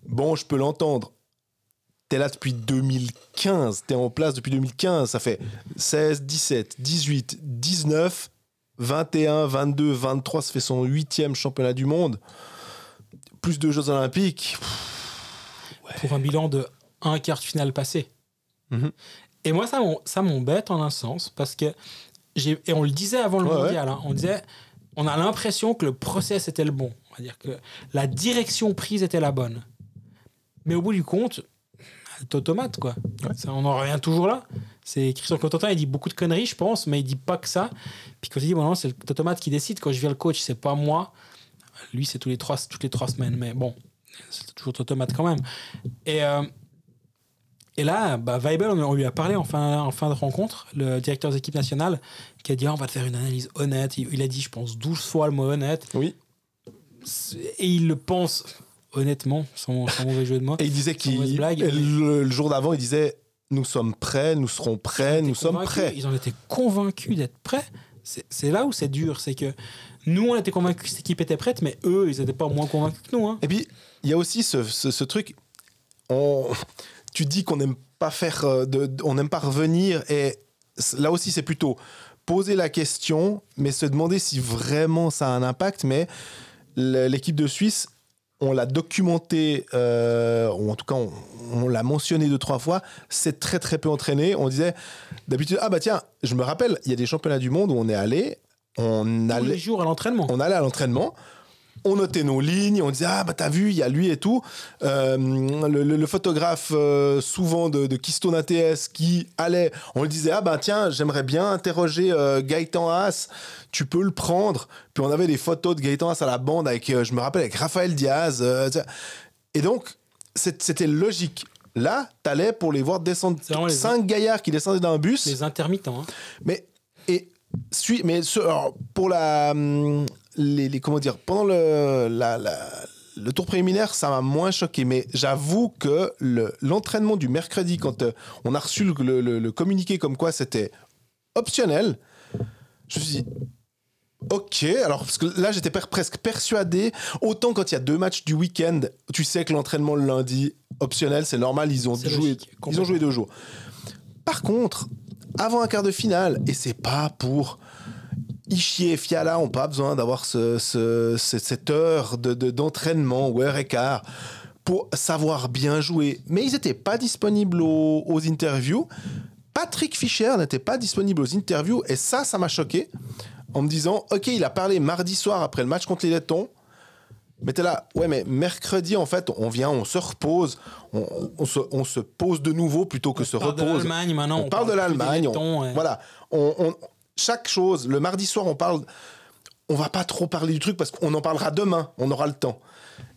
A: bon, je peux l'entendre. T'es là depuis 2015, t'es en place depuis 2015, ça fait 16, 17, 18, 19, 21, 22, 23, ça fait son huitième championnat du monde, plus de Jeux Olympiques.
C: pour un bilan de un quart de finale passé.
A: Mhm.
C: Et moi, ça, m'embête en un sens, parce que, et on le disait avant le
A: Ouais,
C: mondial, hein, on disait, on a l'impression que le process était le bon. On va dire que la direction prise était la bonne. Mais au bout du compte, automate, quoi. Ça, on en revient toujours là. C'est Christian Cotentin, il dit beaucoup de conneries, je pense, mais il dit pas que ça. Puis quand il dit, bon, non, c'est le automate qui décide. Quand je viens le coach, c'est pas moi. Lui, c'est tous les trois, toutes les trois semaines. Mais bon, c'est toujours automate quand même. Et, euh, et là, bah, Weibel, on, lui a parlé en fin, en fin de rencontre, le directeur des équipes nationales, qui a dit, Ah, on va te faire une analyse honnête. Il, il a dit, je pense, 12 fois le mot honnête.
A: Oui.
C: Et il le pense honnêtement, sans, sans mauvais jeu de mots.
A: Et il disait qu'il. Le, le jour d'avant, il disait Nous sommes prêts, nous serons prêts, nous sommes prêts.
C: Ils en étaient convaincus d'être prêts. C'est c'est là où c'est dur. C'est que nous, on était convaincus que cette équipe était prête, mais eux, ils n'étaient pas moins convaincus que nous. hein.
A: Et puis, il y a aussi ce, ce- ce truc. On, tu dis qu'on n'aime pas faire. euh, De, on n'aime pas revenir. Et là aussi, c'est plutôt poser la question, mais se demander si vraiment ça a un impact. Mais l'équipe de Suisse, on l'a documenté, euh, ou en tout cas, on, on l'a mentionné deux, trois fois. C'est très, très peu entraîné. On disait d'habitude, ah bah tiens, je me rappelle, il y a des championnats du monde où on est allé. On
C: Tous les
A: allait,
C: jours à l'entraînement.
A: on allait à l'entraînement, on notait nos lignes, on disait ah bah t'as vu il y a lui et tout. Euh, le, le- le photographe euh, souvent de, de Keystone ATS qui allait, on lui disait ah bah tiens j'aimerais bien interroger euh, Gaëtan Haas, tu peux le prendre. Puis on avait des photos de Gaëtan Haas à la bande avec, je me rappelle avec Raphaël Diaz. et donc c'était logique. Là, t'allais pour les voir descendre
C: les-
A: cinq gaillards qui descendaient d'un bus.
C: Les intermittents. hein.
A: Mais et mais ce- alors, pour la hum, les, les- comment dire pendant le la, la- le tour préliminaire, ça m'a moins choqué, mais j'avoue que le- l'entraînement du mercredi, quand euh, on a reçu le, communiqué comme quoi c'était optionnel, je me suis dit, ok, alors parce que là j'étais per- presque persuadé, autant quand il y a deux matchs du week-end, tu sais que l'entraînement le lundi, optionnel, c'est normal, ils ont, joué,
C: logique,
A: ils ont joué deux jours. Par contre, avant un quart de finale, et c'est pas pour Ishii et Fiala ont pas besoin d'avoir ce, ce- ce- cette heure de, de- d'entraînement ou heure et quart pour savoir bien jouer. Mais ils n'étaient pas disponibles aux, aux interviews. Patrick Fischer n'était pas disponible aux interviews et ça, ça m'a choqué en me disant, ok, il a parlé mardi soir après le match contre les Lettons. Mais t'es là, ouais, mais mercredi, en fait, on vient, on se repose, on, on se, on se pose de nouveau plutôt que se
C: On parle de
A: repose.
C: l'Allemagne maintenant.
A: on, parle de l'Allemagne. Voilà. On- chaque chose, le mardi soir, on parle. On va pas trop parler du truc parce qu'on en parlera demain, on aura le temps.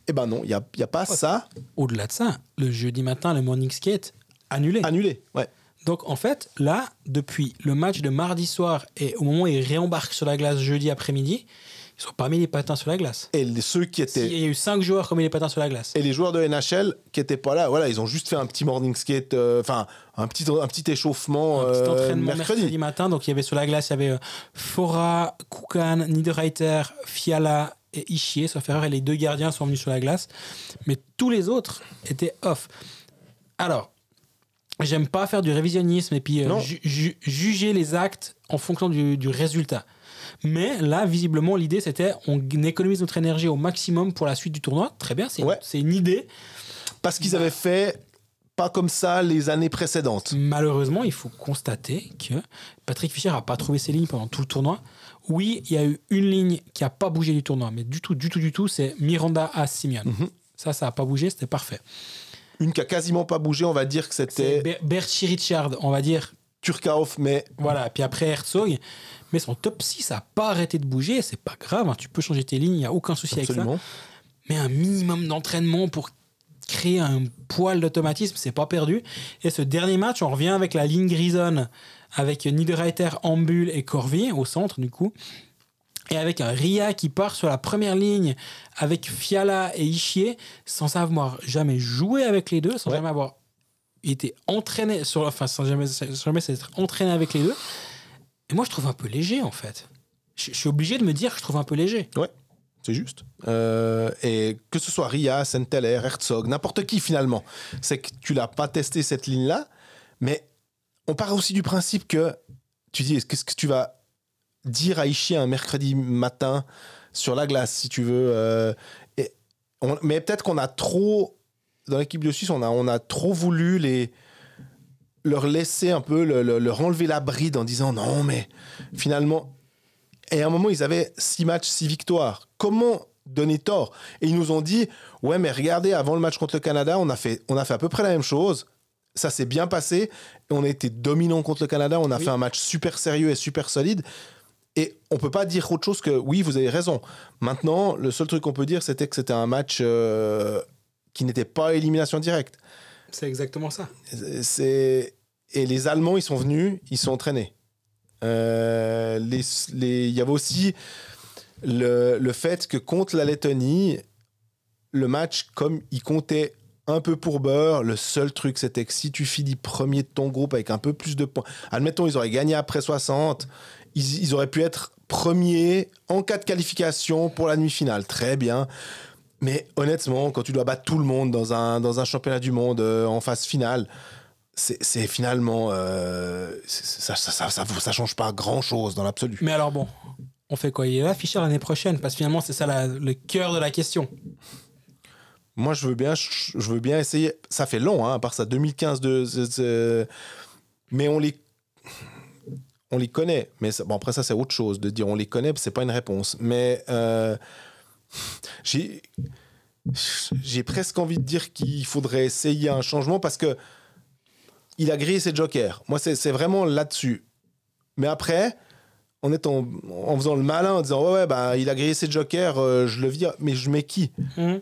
A: Eh ben non, il n'y a, y a pas ça
C: Au-delà de ça, le jeudi matin, le morning skate annulé.
A: annulé. Ouais.
C: Donc en fait, là, depuis le match de mardi soir et au moment où ils réembarquent sur la glace jeudi après-midi, ils sont pas mis les patins sur la glace.
A: Et les- ceux qui étaient.
C: Il y a eu cinq joueurs qui ont mis les patins sur la glace.
A: Et les joueurs de NHL qui étaient pas là, voilà, ils ont juste fait un petit morning skate, euh, enfin un petit un petit échauffement
C: Un petit
A: euh,
C: entraînement mercredi.
A: mercredi.
C: matin. Donc il y avait sur la glace, il y avait euh, Fora, Kukan, Niederreiter, Fiala et Ishii. Sauf erreur, et les deux gardiens sont venus sur la glace. Mais tous les autres étaient off. Alors, j'aime pas faire du révisionnisme et puis euh,
A: Non.
C: ju- ju- juger les actes en fonction du, du résultat. Mais là, visiblement, l'idée c'était on économise notre énergie au maximum pour la suite du tournoi. Très bien, c'est
A: Ouais.
C: une idée.
A: Parce qu'ils avaient fait pas comme ça les années précédentes.
C: Malheureusement, il faut constater que Patrick Fischer n'a pas trouvé ses lignes pendant tout le tournoi. Oui, il y a eu une ligne qui n'a pas bougé du tournoi, mais du tout, du tout, du tout, c'est Miranda à Simeon.
A: Mhm.
C: Ça, ça n'a pas bougé, c'était parfait.
A: Une qui a quasiment pas bougé, on va dire que c'était
C: Ber- Berchi Richard, on va dire.
A: Turkauf, mais
C: Voilà, puis après Herzog. Mais son top 6 n'a pas arrêté de bouger, c'est pas grave, hein, tu peux changer tes lignes, il n'y a aucun souci avec ça. mais un minimum d'entraînement pour créer un poil d'automatisme, c'est pas perdu. Et ce dernier match, on revient avec la ligne grisonne, avec Niederreiter, Ambul et Corvier au centre du coup. Et avec un Ria qui part sur la première ligne avec Fiala et Ishii, sans avoir jamais joué avec les deux, sans
A: Ouais.
C: jamais avoir été entraîné, sur, enfin sans jamais, sans jamais s'être entraîné avec les deux. Et moi, je trouve un peu léger en fait. Je, suis obligé de me dire que je trouve un peu léger.
A: Ouais, c'est juste. Euh, et que ce soit Ria, Senteller, Herzog, n'importe qui finalement, c'est que tu l'as pas testé cette ligne-là, mais on part aussi du principe que tu dis, est-ce que, qu'est-ce que tu vas dire à Ishii un mercredi matin sur la glace, si tu veux euh, Mais peut-être qu'on a trop, dans l'équipe de Suisse, on a, on a trop voulu les leur laisser un peu, le- le- leur enlever la bride en disant non, mais finalement, et à un moment, ils avaient six matchs, six victoires. Comment donné tort? Et ils nous ont dit Ouais, mais regardez, avant le match contre le Canada, on a fait, on a fait à peu près la même chose. Ça s'est bien passé. On a été dominant contre le Canada. On a
C: Oui.
A: fait un match super sérieux et super solide. Et on peut pas dire autre chose que oui, vous avez raison. Maintenant, le seul truc qu'on peut dire, c'était que c'était un match euh, qui n'était pas élimination directe.
C: C'est exactement ça.
A: Et les Allemands, ils sont venus, ils sont entraînés. Euh, les- il y avait aussi le, le fait que contre la Lettonie, le match, comme il comptait un peu pour beurre, le seul truc, c'était que si tu finis premier de ton groupe avec un peu plus de points, admettons, ils auraient gagné après 60, ils, ils auraient pu être premiers en cas de qualification pour la demi-finale. Très bien. Mais honnêtement, quand tu dois battre tout le monde dans un, dans un championnat du monde euh, en phase finale, c'est finalement. euh, ça, ça, ça, change pas grand chose dans l'absolu.
C: Mais alors bon, on fait quoi? Il est là, Fischer, l'année prochaine Parce que finalement, c'est ça la- le cœur de la question.
A: Moi, je veux bien, je, veux bien essayer. Ça fait long, hein, à part ça, 2015 de. Mais on les. On les connaît. Mais bon, après, ça, c'est autre chose. De dire on les connaît, c'est pas une réponse. Mais. euh, J'ai. J'ai presque envie de dire qu'il faudrait essayer un changement parce que. Il a grillé ses jokers. Moi, c'est vraiment là-dessus. Mais après, en, étant, en faisant le malin, en disant Ouais, ouais, bah, il a grillé ses jokers, euh, je le vire. Mais je mets qui?
C: Mhm.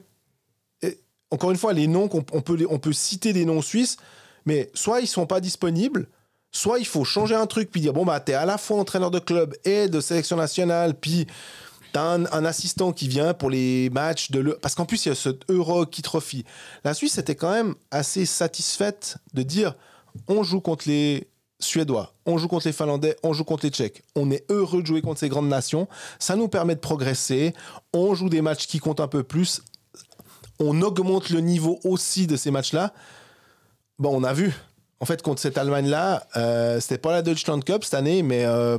A: encore une fois, les noms on peut, on peut citer des noms suisses, mais soit ils sont pas disponibles, soit il faut changer un truc puis dire bon bah t'es à la fois entraîneur de club et de sélection nationale, puis un, assistant qui vient pour les matchs de l'E- parce qu'en plus il y a ce Euro qui trophy. La Suisse était quand même assez satisfaite de dire on joue contre les Suédois, on joue contre les Finlandais, on joue contre les Tchèques. On est heureux de jouer contre ces grandes nations. Ça nous permet de progresser. On joue des matchs qui comptent un peu plus on augmente le niveau aussi de ces matchs-là. Bon, on a vu. En fait, contre cette Allemagne-là, euh, c'était pas la Deutschland Cup cette année, mais euh,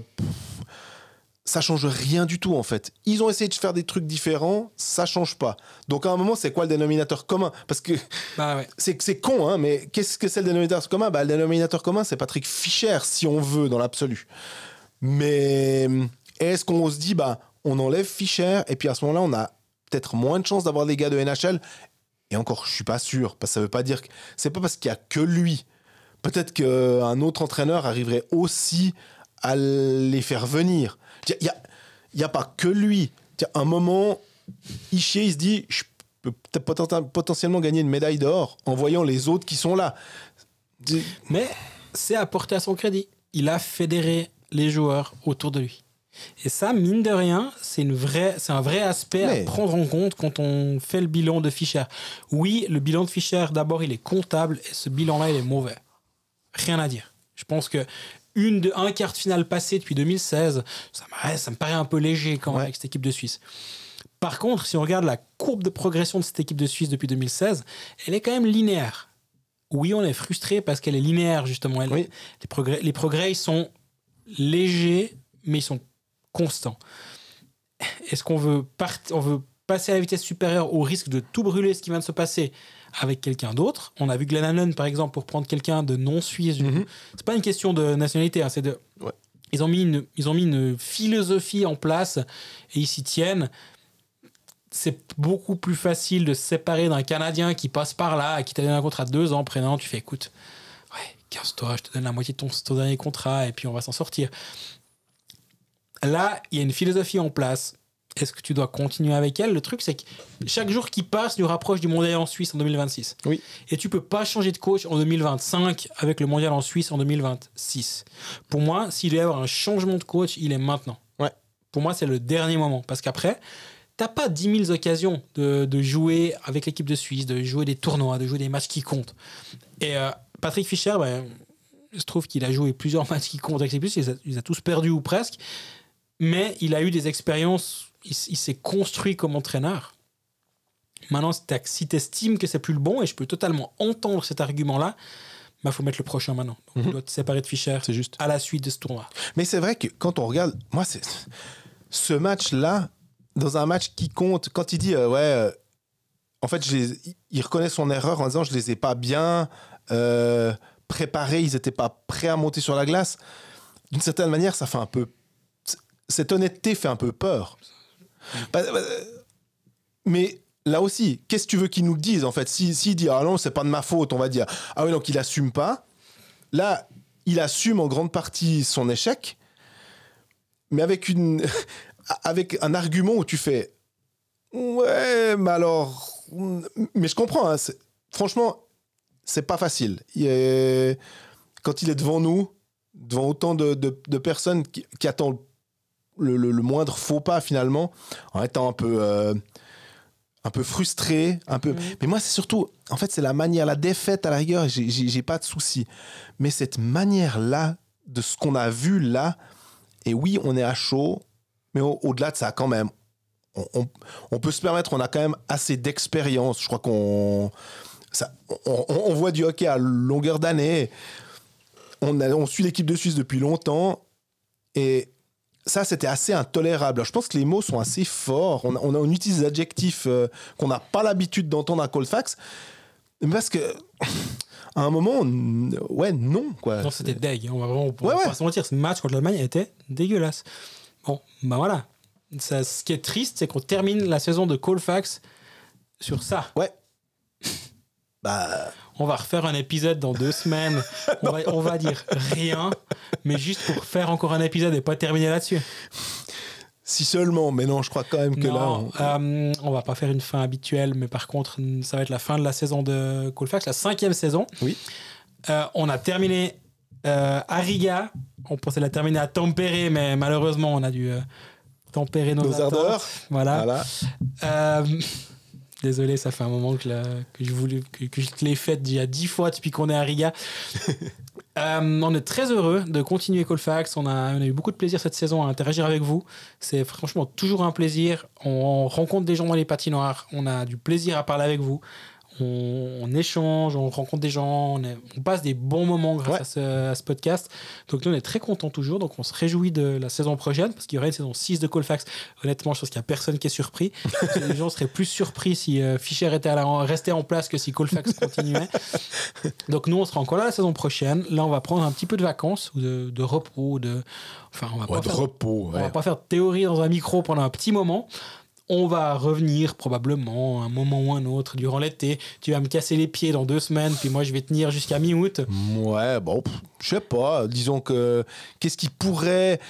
A: ça change rien du tout en fait. Ils ont essayé de faire des trucs différents, ça change pas. Donc à un moment, c'est quoi le dénominateur commun? Parce que
C: Bah ouais.
A: c'est c'est con, hein, mais qu'est-ce que c'est le dénominateur commun? Bah, Le dénominateur commun, c'est Patrick Fischer, si on veut, dans l'absolu. Mais est-ce qu'on se dit, bah, on enlève Fischer, et puis à ce moment-là, on a peut-être moins de chances d'avoir des gars de NHL Et encore, je suis pas sûr, parce que ça veut pas dire que. C'est pas parce qu'il y a que lui. Peut-être qu'un autre entraîneur arriverait aussi à les faire venir. Il n'y a, y a pas que lui. Tiens, un moment, Ishier, il se dit, je peux potentiellement gagner une médaille d'or en voyant les autres qui sont là.
C: Mais c'est apporté à son crédit. Il a fédéré les joueurs autour de lui. Et ça, mine de rien, c'est une vraie, c'est un vrai aspect
A: Mais-
C: à prendre en compte quand on fait le bilan de Fischer. Oui, le bilan de Fischer, d'abord, il est comptable et ce bilan-là, il est mauvais. Rien à dire. Je pense que une de, un quart de finale passé depuis 2016, ça, me- ça me paraît un peu léger quand même
A: Ouais.
C: avec cette équipe de Suisse. Par contre, si on regarde la courbe de progression de cette équipe de Suisse depuis 2016, elle est quand même linéaire. Oui, on est frustré parce qu'elle est linéaire, justement. Elle-
A: Oui.
C: les, progrès, les progrès, ils sont légers, mais ils sont constants. Est-ce qu'on veut, part- on veut passer à la vitesse supérieure au risque de tout brûler ce qui vient de se passer? Avec quelqu'un d'autre On a vu Glenn Allen, par exemple, pour prendre quelqu'un de non-suisse. du coup.
A: Mhm.
C: C'est pas une question de nationalité, hein, c'est de...
A: Ouais.
C: Ils ont, mis une, ils ont mis une philosophie en place et ils s'y tiennent c'est beaucoup plus facile de se séparer d'un Canadien qui passe par là, qui t'a donné un contrat de deux ans, prénom, tu fais écoute, ouais, casse-toi, je te donne la moitié de ton, ton dernier contrat et puis on va s'en sortir. Là, il y a une philosophie en place. Est-ce que tu dois continuer avec elle? Le truc, c'est que chaque jour qui passe nous rapproche du mondial en Suisse en 2026.
A: Oui.
C: Et tu peux pas changer de coach en 2025 avec le mondial en Suisse en 2026. Pour moi, s'il doit y avoir un changement de coach, il est maintenant.
A: Ouais.
C: Pour moi, c'est le dernier moment. Parce qu'après, t'as pas 10 000 occasions de, de jouer avec l'équipe de Suisse, de jouer des tournois, de jouer des matchs qui comptent. Et euh, Patrick Fischer, ben, je trouve qu'il a joué plusieurs [LAUGHS] matchs qui comptent avec les plus, il les a tous perdus ou presque. Mais il a eu des expériences, il, s'est construit comme entraîneur. Maintenant, si si t'estimes que c'est plus le bon, et je peux totalement entendre cet argument-là, il faut mettre le prochain maintenant. Donc,
A: Mhm.
C: Tu dois te séparer de Fischer
A: C'est juste.
C: à la suite de ce tournoi.
A: Mais c'est vrai que quand on regarde, moi, c'est ce match-là, dans un match qui compte, quand il dit, euh, ouais, euh, en fait, je les- il reconnaît son erreur en disant, je les ai pas bien euh, préparés, ils étaient pas prêts à monter sur la glace. D'une certaine manière, ça fait un peu. Cette honnêteté fait un peu peur. Bah, bah, Mais là aussi, qu'est-ce que tu veux qu'il nous le dise en fait? S'il si, dit ah non, c'est pas de ma faute, on va dire ah oui, donc il assume pas. Là, il assume en grande partie son échec, mais avec, une, [LAUGHS] avec un argument où tu fais ouais, mais alors. Mais je comprends, hein, franchement, c'est pas facile. Quand il est devant nous, devant autant de personnes qui, qui attendent le, le- le moindre faux pas finalement, en étant un peu. euh, un peu frustré, un peu. Mais moi, c'est surtout, en fait, c'est la manière, la défaite à la rigueur. J'ai, pas de souci. Mais cette manière-là, de ce qu'on a vu là, et oui, on est à chaud, mais au- au-delà de ça, quand même, on, on- on peut se permettre, on a quand même assez d'expérience. Je crois qu'on. on voit du hockey à longueur d'année. On, a- on suit l'équipe de Suisse depuis longtemps. Et ça, c'était assez intolérable. Alors, je pense que les mots sont assez forts. On, on, on utilise des adjectifs euh, qu'on n'a pas l'habitude d'entendre à Colfax. Parce que, à un moment, on- ouais, non, quoi.
C: Non, c'était deg. On va vraiment on
A: Ouais,
C: va
A: ouais.
C: pas se mentir. Ce match contre l'Allemagne était dégueulasse. Bon, bah voilà. Ça, ce qui est triste, c'est qu'on termine la saison de Colfax sur ça.
A: Ouais. [LAUGHS] Bah,
C: On va refaire un épisode dans deux semaines. On va, on va dire rien, mais juste pour faire encore un épisode et pas terminer là-dessus.
A: si seulement. Mais non, je crois quand même que là. On-
C: euh, on va pas faire une fin habituelle, mais par contre, ça va être la fin de la saison de Colfax, la cinquième saison.
A: Oui.
C: Euh, on a terminé euh, à Riga. On pensait la terminer à Tempéré, mais malheureusement, on a dû tempérer nos,
A: Nos ardeurs.
C: Voilà.
A: Voilà.
C: Désolé, ça fait un moment que, la- que je, voulais, que, que je te l'ai faite a dix fois depuis qu'on est à Riga. [LAUGHS] Euh, on est très heureux de continuer Colfax. On a, on a eu beaucoup de plaisir cette saison à interagir avec vous. C'est franchement toujours un plaisir. On rencontre des gens dans les patinoires. On a du plaisir à parler avec vous. On, on échange, on rencontre des gens, on, est- on passe des bons moments grâce
A: Ouais.
C: à, ce, à ce podcast. Donc nous, on est très contents toujours. Donc on se réjouit de la saison prochaine parce qu'il y aura une saison 6 de Colfax. Honnêtement, je pense qu'il n'y a personne qui est surpris. [LAUGHS] les gens seraient plus surpris si euh, Fischer était à la- restait en place que si Colfax continuait. Donc nous, on sera encore là la saison prochaine. Là, on va prendre un petit peu de vacances ou de, de repos. De... Enfin, on va,
A: Ouais,
C: pas
A: de
C: faire,
A: repos.
C: on va pas faire de théorie dans un micro pendant un petit moment. On va revenir probablement un moment ou un autre durant l'été. Tu vas me casser les pieds dans deux semaines, puis moi je vais tenir jusqu'à mi-août.
A: Ouais, bon, je sais pas. Disons que qu'est-ce qui pourrait.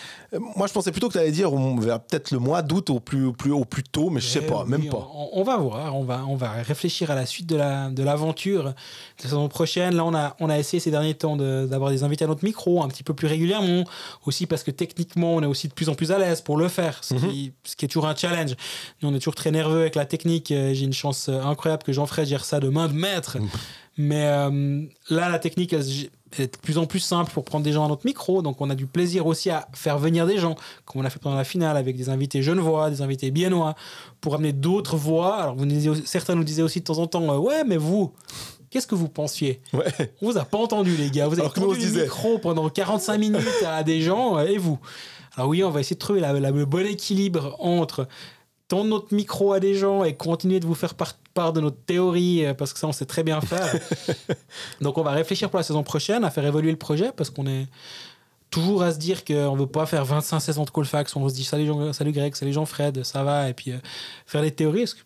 A: Moi, je pensais plutôt que tu allais dire peut-être le mois d'août au plus, au plus, au plus tôt, mais je sais
C: Eh
A: pas,
C: oui,
A: même pas.
C: On, on va voir, on va, on va réfléchir à la suite de la de l'aventure de la saison prochaine. Là, on a, on a essayé ces derniers temps de- d'avoir des invités à notre micro un petit peu plus régulièrement, aussi parce que techniquement, on est aussi de plus en plus à l'aise pour le faire, ce, qui, ce qui est toujours un challenge. Nous, on est toujours très nerveux avec la technique. Euh, J'ai une chance euh, incroyable que Jean-Fred gère ça de main de maître. Mais euh, là, la technique elle est de plus en plus simple pour prendre des gens à notre micro. Donc, on a du plaisir aussi à faire venir des gens, comme on a fait pendant la finale avec des invités genevois, des invités biennois, pour amener d'autres voix. Alors, vous nous disiez certains nous disaient aussi de temps en temps euh, Ouais, mais vous, qu'est-ce que vous pensiez?
A: Ouais.
C: On vous a pas entendu, les gars. Vous avez tendu le
A: disait.
C: micro pendant 45 minutes à des gens, euh, et vous? Alors, oui, on va essayer de trouver la- la- le bon équilibre entre tendre notre micro à des gens et continuer de vous faire part, part de notre théorie, euh, parce que ça, on sait très bien faire. [LAUGHS] Donc, on va réfléchir pour la saison prochaine à faire évoluer le projet, parce qu'on est toujours à se dire qu'on veut pas faire 25 saisons de Colfax, on se dit salut, Jean, salut Greg, salut Jean-Fred, ça va, et puis euh, faire des théories. parce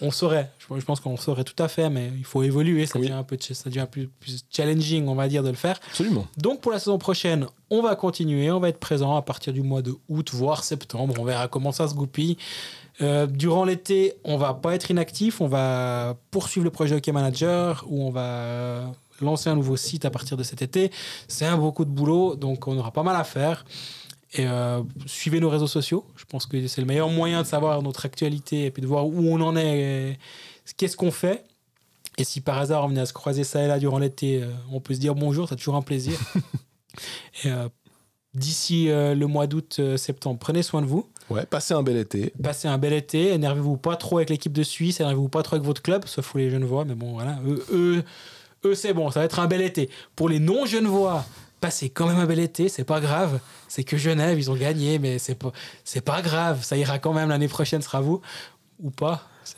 C: on saurait, je pense qu'on saurait tout à fait, mais il faut évoluer, ça
A: Oui.
C: devient un peu ça devient plus, plus challenging, on va dire, de le faire.
A: Absolument.
C: Donc pour la saison prochaine, on va continuer, on va être présent à partir du mois de août, voire septembre. On verra comment ça se goupille. Euh, durant l'été, on va pas être inactif, on va poursuivre le projet Hockey Manager où on va lancer un nouveau site à partir de cet été. C'est un beaucoup de boulot, donc on aura pas mal à faire. Et euh, suivez nos réseaux sociaux. Je pense que c'est le meilleur moyen de savoir notre actualité et puis de voir où on en est, qu'est-ce qu'on fait. Et si par hasard on venait à se croiser ça et là durant l'été, euh, on peut se dire bonjour, c'est toujours un plaisir. [LAUGHS] et euh, d'ici euh, le mois d'août, euh, septembre, prenez soin de vous.
A: Ouais, passez un bel été.
C: Passez un bel été. Énervez-vous pas trop avec l'équipe de Suisse, énervez-vous pas trop avec votre club, sauf pour les Genevois. Mais bon, voilà, eux, eux, eux, c'est bon, ça va être un bel été. Pour les non-Genevois, passez quand même un bel été, c'est pas grave. C'est que Genève, ils ont gagné, mais c'est pas, c'est pas grave. Ça ira quand même l'année prochaine, sera vous ou pas. C'est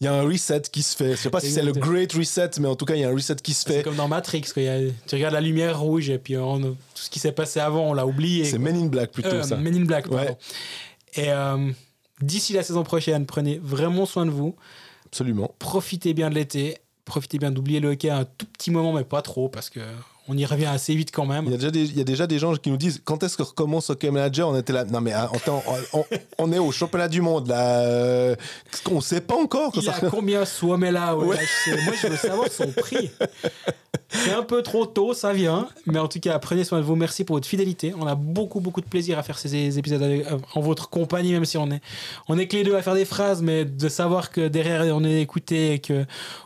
A: Il y a un reset qui se fait. Je sais pas si c'est le great reset, mais en tout cas, il y a un reset qui se
C: c'est
A: fait.
C: comme dans Matrix, quoi. A- tu regardes la lumière rouge et puis on- tout ce qui s'est passé avant, on l'a oublié.
A: C'est Men in Black plutôt
C: Euh,
A: ça.
C: Men in Black, pardon.
A: Ouais.
C: Et euh, D'ici la saison prochaine, prenez vraiment soin de vous.
A: Absolument.
C: Profitez bien de l'été. Profitez bien d'oublier le hockey un tout petit moment, mais pas trop, parce que on y revient assez vite quand même.
A: Il y, a déjà des, il y a déjà des gens qui nous disent quand est-ce que recommence Hockey Manager? On était là. Non, mais attends, on, on est au championnat du monde là. Euh, on sait pas encore.
C: Il
A: ça...
C: a [LAUGHS] combien Suomela ouais. Moi, je veux savoir son prix. C'est un peu trop tôt, ça vient. Mais en tout cas, prenez soin de vous. Merci pour votre fidélité. On a beaucoup, beaucoup de plaisir à faire ces épisodes avec, euh, en votre compagnie, même si on est, on est que les deux à faire des phrases, mais de savoir que derrière, on est écouté et que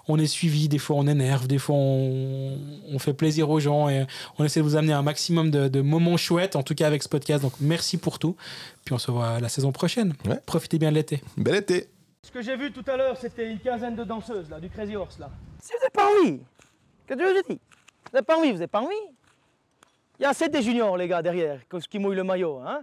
C: on est suivi. Des fois, on énerve. Des fois, on, on fait plaisir aux gens et on essaie de vous amener un maximum de, de, moments chouettes, en tout cas avec ce podcast. Donc, merci pour tout. Puis on se voit la saison prochaine.
A: Ouais.
C: Profitez bien de l'été.
A: Bel été.
B: Ce que j'ai vu tout à l'heure, c'était une quinzaine de danseuses, là, du Crazy Horse, là. Si vous n'avez pas envie, que Dieu je dis, vous n'avez pas envie, vous n'avez pas envie. Il y a assez des juniors, les gars, derrière, qui mouillent le maillot, hein